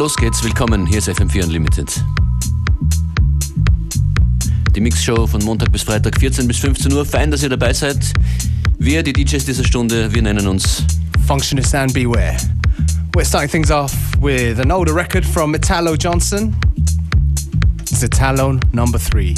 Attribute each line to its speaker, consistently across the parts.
Speaker 1: los geht's. Willkommen, hier ist FM4 Unlimited. Die Mixshow von Montag bis Freitag 14 bis 15 Uhr. Fein, dass ihr dabei seid. Wir, die DJs dieser Stunde, wir nennen uns
Speaker 2: Functionist and Beware. We're starting things off with an older record from Italo Johnson. It's Italo number three.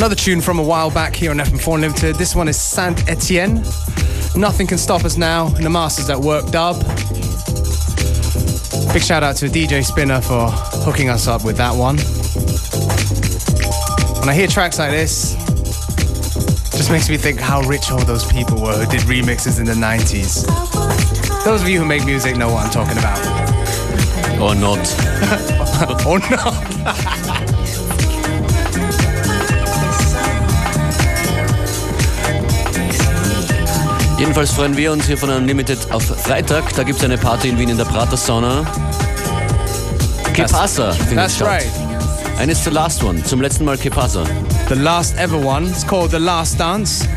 Speaker 2: Another tune from a while back here on FM4 Limited. This one is Saint Etienne. Nothing can stop us now. And the masters at work dub. Big shout out to DJ Spinna for hooking us up with that one. When I hear tracks like this, just makes me think how rich all those people were who did remixes in the 90s. Those of you who make music know what I'm talking about.
Speaker 1: Or not.
Speaker 2: or not.
Speaker 1: Jedenfalls freuen wir uns hier von Unlimited auf Freitag. Da gibt es eine Party in Wien in der Prater Sauna. Que pasa findet
Speaker 2: That's
Speaker 1: statt.
Speaker 2: right.
Speaker 1: And it's the last one. Zum letzten Mal Que pasa.
Speaker 2: The last ever one. It's called The Last Dance.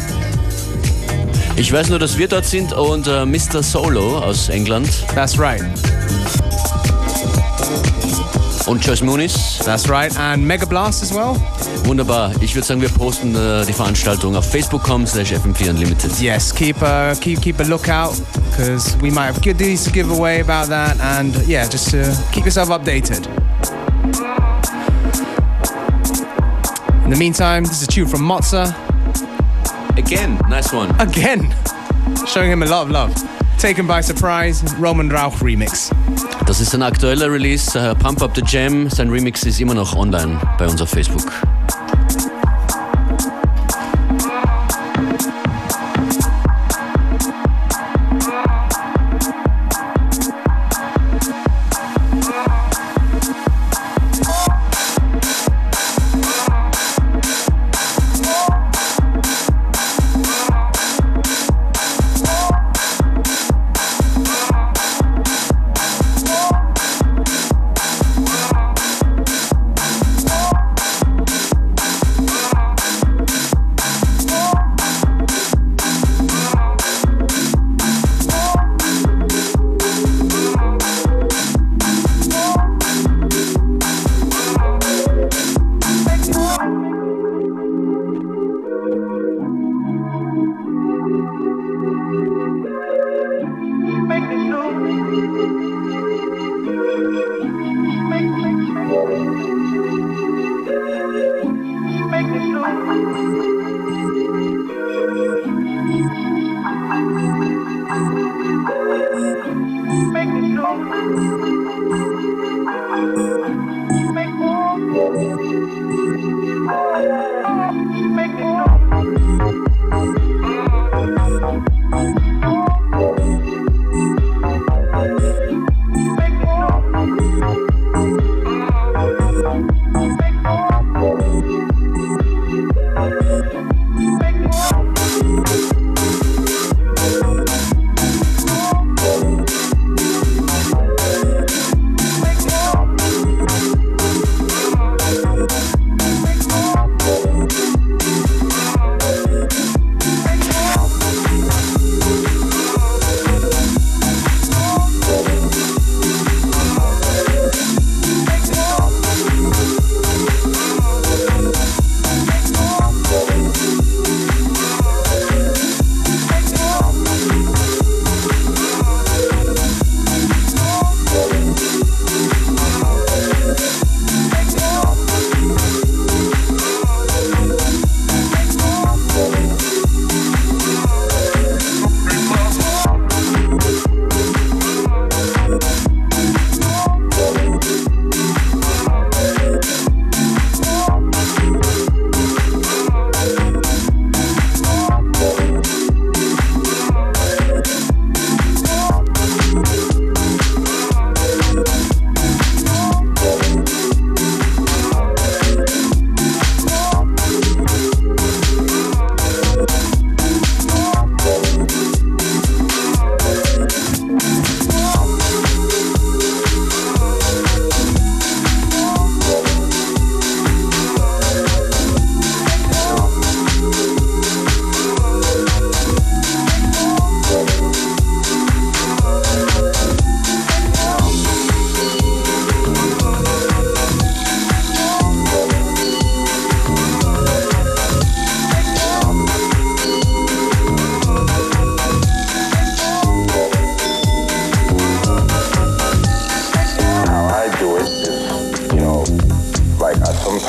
Speaker 1: Ich weiß nur, dass wir dort sind und äh, Mr. Solo aus England
Speaker 2: That's right.
Speaker 1: Und Joyce.
Speaker 2: That's right. And Mega Blast as well.
Speaker 1: Wunderbar. Ich würde sagen, wir posten äh, die Veranstaltung auf facebook.com slash fm4 unlimited.
Speaker 2: Yes, keep a keep keep a lookout because we might have goodies to give away about that, and yeah, just uh, keep yourself updated. In the meantime, this is a tune from Mozza
Speaker 1: Again, nice one.
Speaker 2: again, showing him a lot of love. Taken by surprise, Roman Rauch remix.
Speaker 1: Das ist ein aktueller Release, äh, Pump Up the Jam. Sein Remix ist immer noch online bei uns auf Facebook.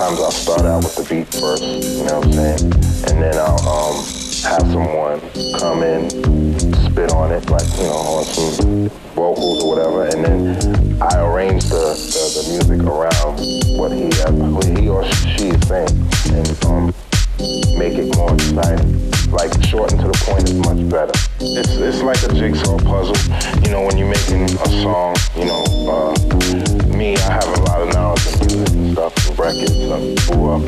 Speaker 3: Sometimes I'll start out with the beat first, you know what I'm saying? And then I'll um, have someone come in, spit on it, like, you know, on some vocals or whatever, and then I arrange the, the, the music around what he, what he or she is saying. And um, make it more exciting. Like shorten to the point is much better. It's it's like a jigsaw puzzle. You know, when you're making a song, you know, uh, me, I have a lot of knowledge of music stuff, records. I up.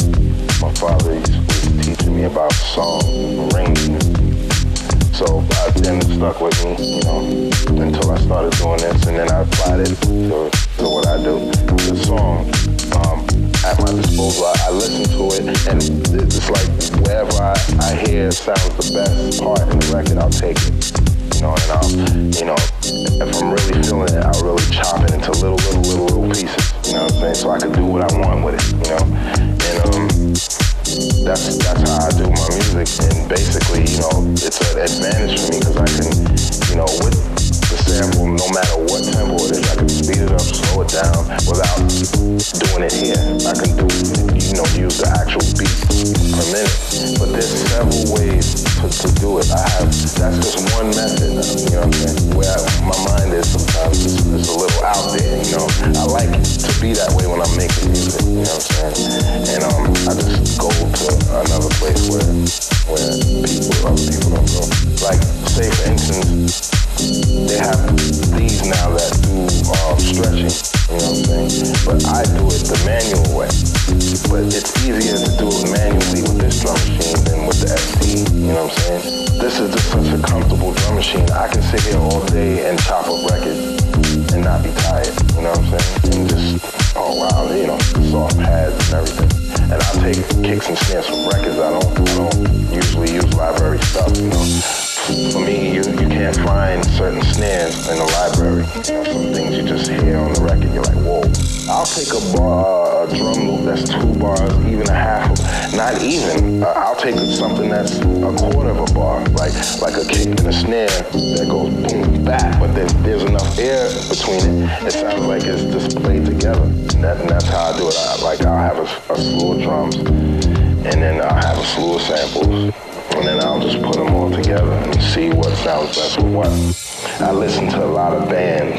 Speaker 3: My father used to teaching me about and arrangements. So I, then it stuck with me, you know, until I started doing this, and then I applied it to, to what I do. The song. Um, at my disposal. I, I listen to it, and it's like wherever I, I hear sounds the best part in the record, I'll take it. You know, and I'll, you know, if I'm really feeling it, I'll really chop it into little, little, little, little pieces. You know what I'm saying? So I can do what I want with it. You know, and um, that's that's how I do my music. And basically, you know, it's an advantage for me because I can, you know, with no matter what tempo it is, I can speed it up, slow it down without doing it here. I can do, you know, use the actual beat per minute. But there's several ways to, to do it. I have, that's just one method, you know what I'm saying? Where I, my mind is sometimes it's, it's a little out there, you know. I like to be that way when I'm making music, you know what I'm saying? And um, I just go to another place where, where people, other people don't go. Like, say for instance, they have these now that do um, stretching, you know what I'm saying? But I do it the manual way. But it's easier to do it manually with this drum machine than with the ST, you know what I'm saying? This is just such a comfortable drum machine. I can sit here all day and chop up records and not be tired, you know what I'm saying? And just, oh wow, you know, soft pads and everything. And I take kicks and snares from records. I don't, I don't usually use library stuff, you know for me, you, you can't find certain snares in the library. You know, some things you just hear on the record, you're like, whoa. I'll take a bar, a drum loop that's two bars, even a half, of, not even. Uh, I'll take something that's a quarter of a bar, like like a kick and a snare that goes boom back, but then there's enough air between it. It sounds like it's just played together, and, that, and that's how I do it. I, like I'll have a, a slew of drums, and then I'll have a slew of samples and then I'll just put them all together and see what sounds best with what. I listen to a lot of bands,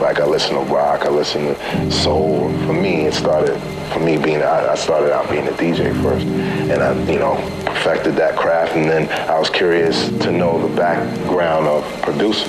Speaker 3: like I listen to rock, I listen to soul. For me, it started, for me being, I, started out being a DJ first, and I, you know, perfected that craft, and then I was curious to know the background of producing.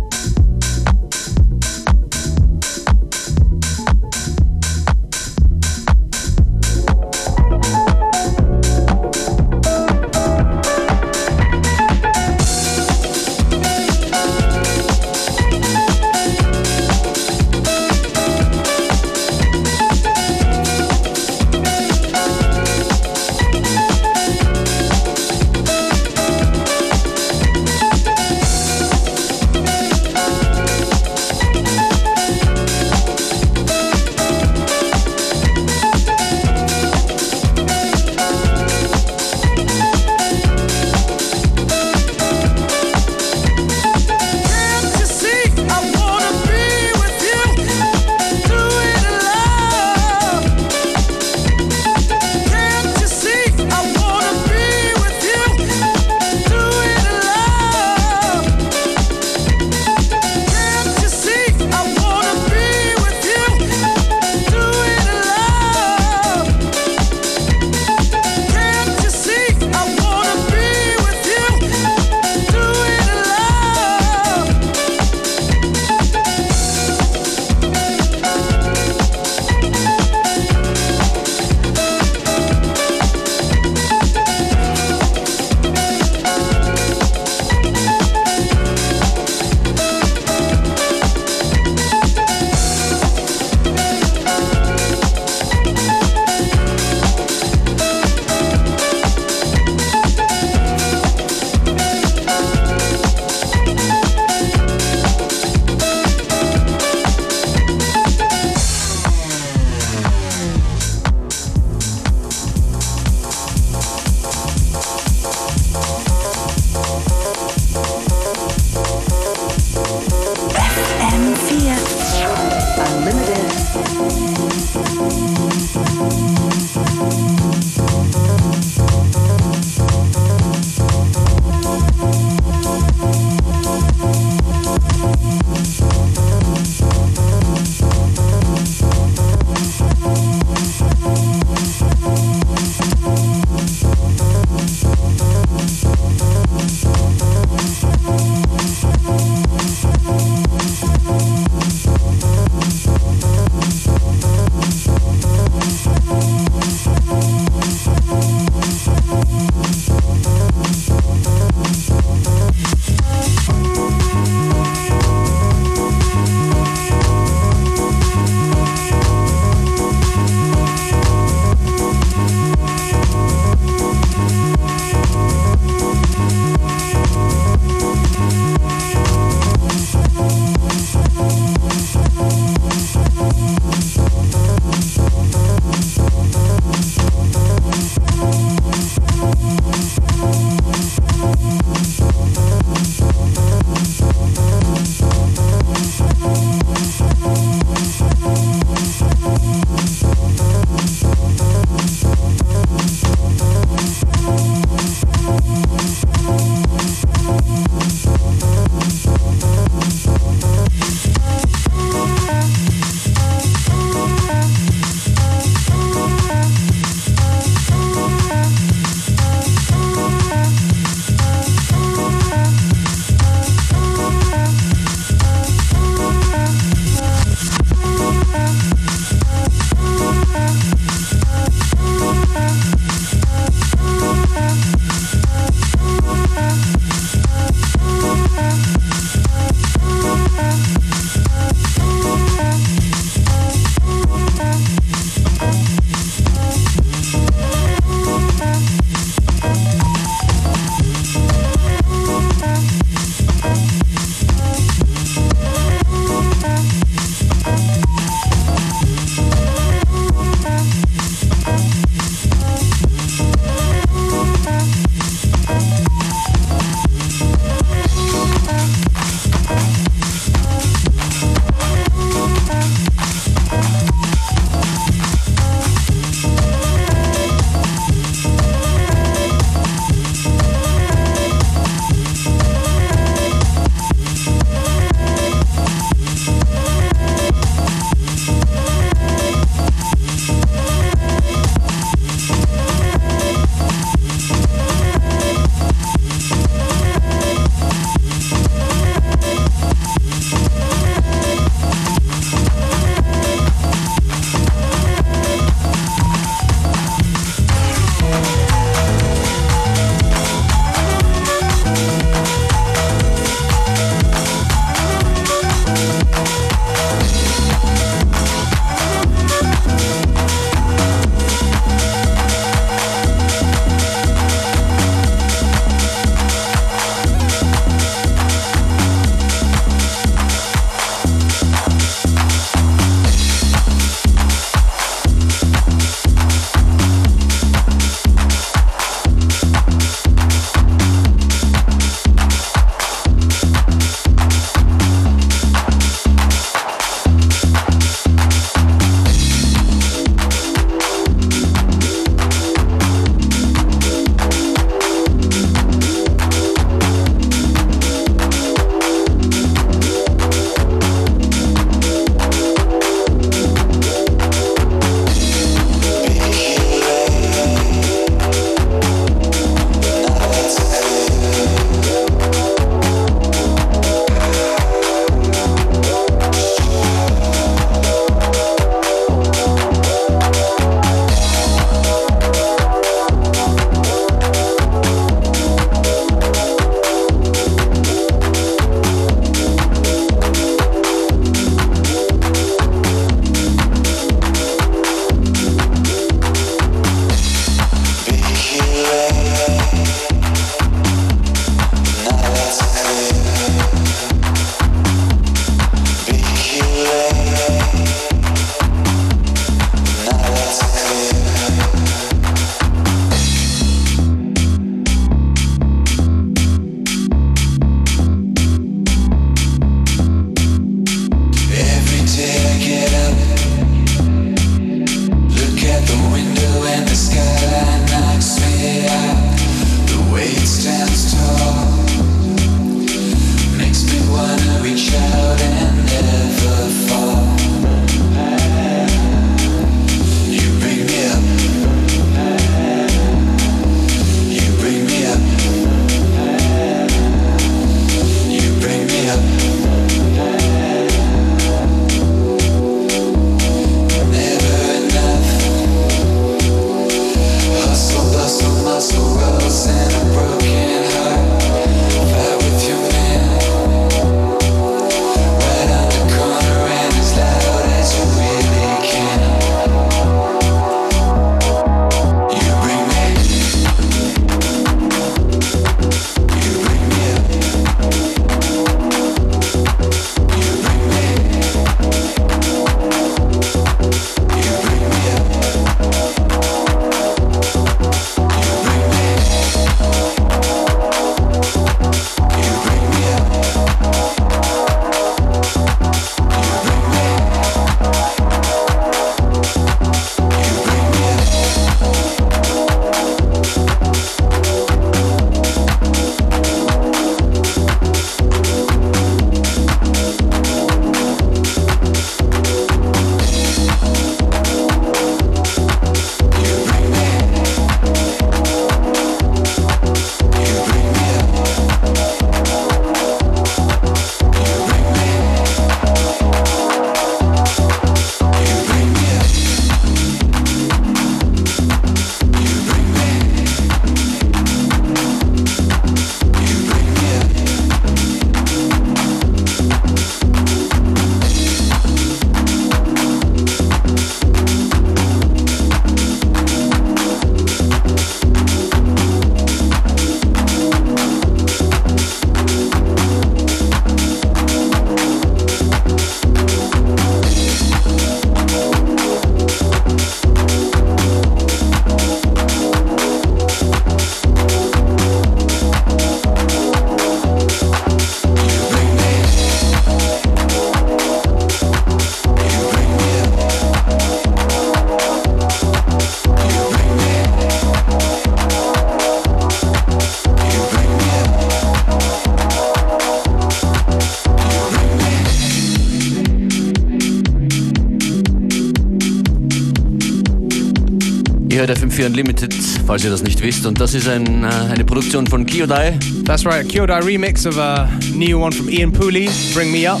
Speaker 1: FM4 Unlimited, falls ihr das nicht wisst. Und das ist ein, äh, eine Produktion von Kyodai.
Speaker 2: That's right, a Kyodai remix of a new one from Ian Pooley, Bring Me Up.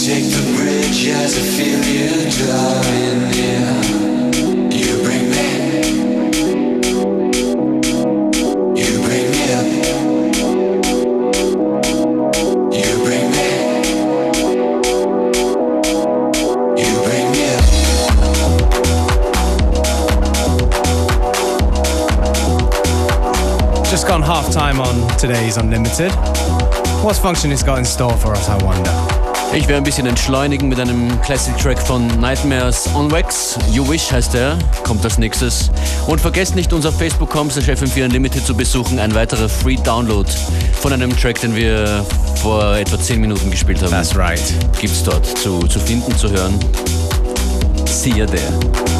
Speaker 4: Take the bridge as I feel you drawing near.
Speaker 2: Time on today's Unlimited. What's Functionist got in store for us, I wonder?
Speaker 1: Ich werde ein bisschen entschleunigen mit einem Classic-Track von Nightmares on Wax. You Wish heißt der, kommt als nächstes. Und vergesst nicht, uns auf Facebook.com FM4 Unlimited zu besuchen. Ein weiterer Free Download von einem Track, den wir vor etwa 10 Minuten gespielt haben.
Speaker 2: That's right.
Speaker 1: Gibt's dort zu, zu finden, zu hören. See ya there.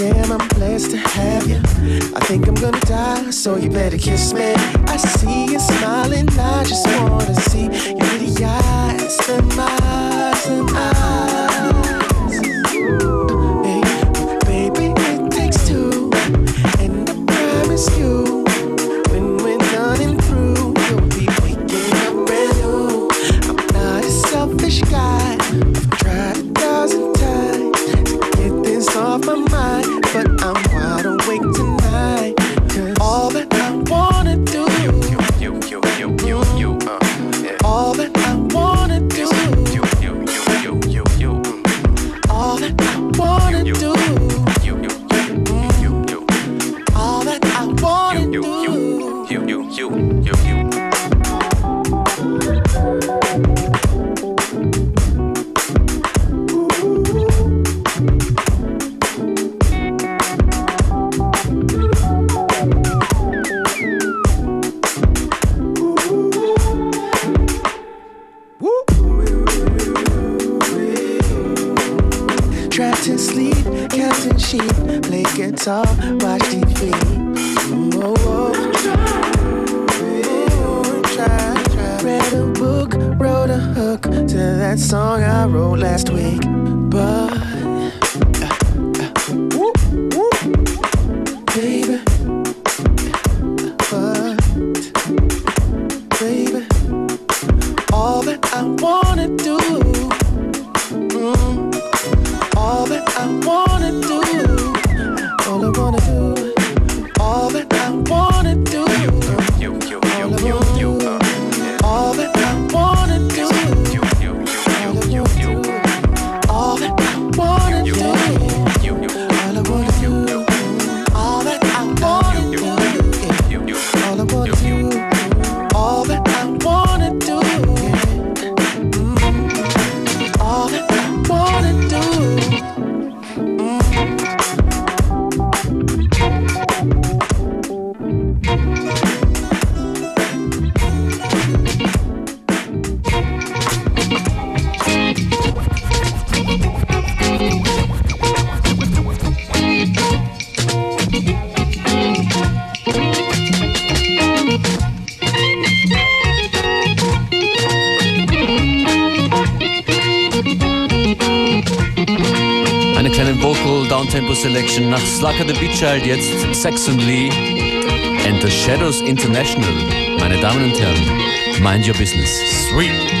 Speaker 5: Damn, I'm blessed to have you. I think I'm gonna die, so you better kiss me. I see you smiling, I just wanna see your pretty eyes, and eyes, and
Speaker 6: eyes. Gottschalk jetzt Saxon Lee and the Shadows International. Meine Damen und Herren, mind your business. Sweet.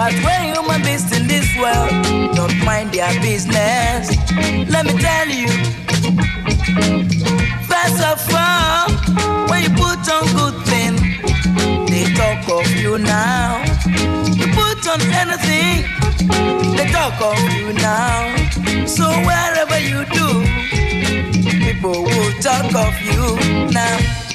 Speaker 7: But when human beings in this world don't mind their business, let me tell you. First of all, when you put on good things, they talk of you now. You put on anything, they talk of you now. So wherever you do, people will talk of you now.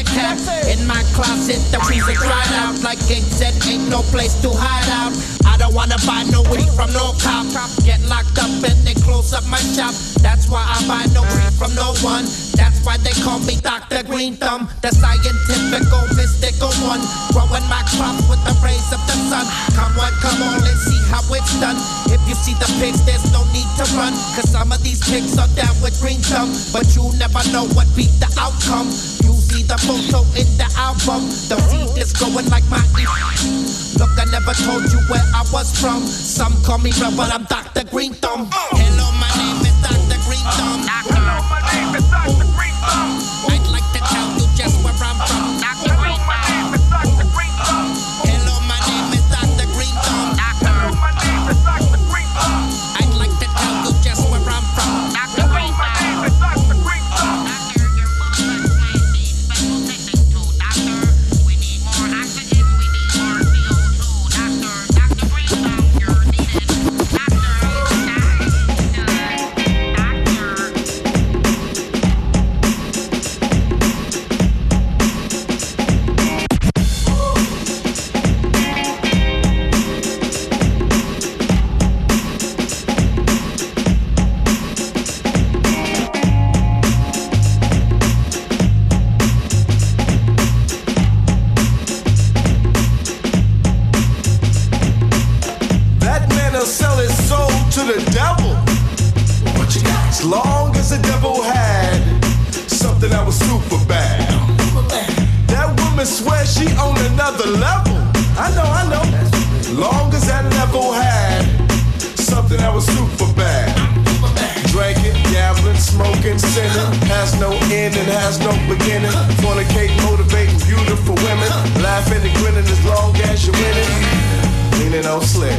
Speaker 7: In my closet, the freezer dried out. Like Gig said, ain't no place to hide out. I don't wanna buy no weed from no cop. Get locked up and they close up my shop. That's why I buy no weed from no one. That's why they call me Dr. Green Thumb, the scientific, mystical one. Growing my crops with the rays of the sun. Come on, come on, let's see how it's done. If you see the pigs, there's no need to run. Cause some of these pigs are down with green thumb. But you never know what be the outcome. You see the photo in the album. The feed is going like my Look, I never told you where I was from. Some call me rebel, but I'm Dr. Green Thumb. Hello, my name is Dr. Green Thumb. Hello, my name is Dr. Green Thumb. I'd like to tell you just where
Speaker 3: the devil. What you got? As long as the devil had something that was super bad. That woman swears she on another level. I know, I know. Long as that level had something that was super bad. Drinking, gambling, smoking, sinning has no end and has no beginning. Fornicating, motivating beautiful women, laughing and grinning as long as you're winning. Leaning on slick,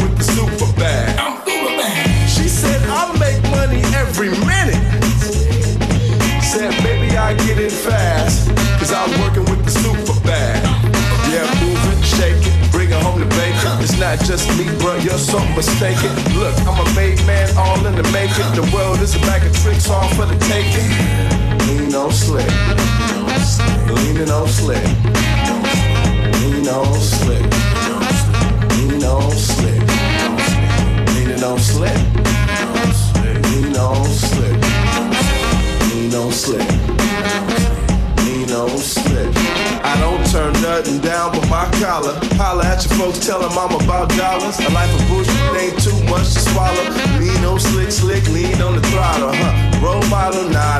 Speaker 3: baby, fast Cause I'm working with the super bad. Yeah, move it, shake it, bring it home to bacon. It's not just me, bro, you're so mistaken. Look, I'm a made man, all in the making. The world is a bag of tricks, all for the taking. Lean on slick, leaning on slick, lean on slick, lean on slick, leaning on slick, lean on slick, lean on slick, lean on slick. I don't turn nothing down but my collar. Holla at your folks, tell them I'm about dollars. A life of bullshit ain't too much to swallow. Lean on slick, slick, lean on the throttle, huh? Role model, nah,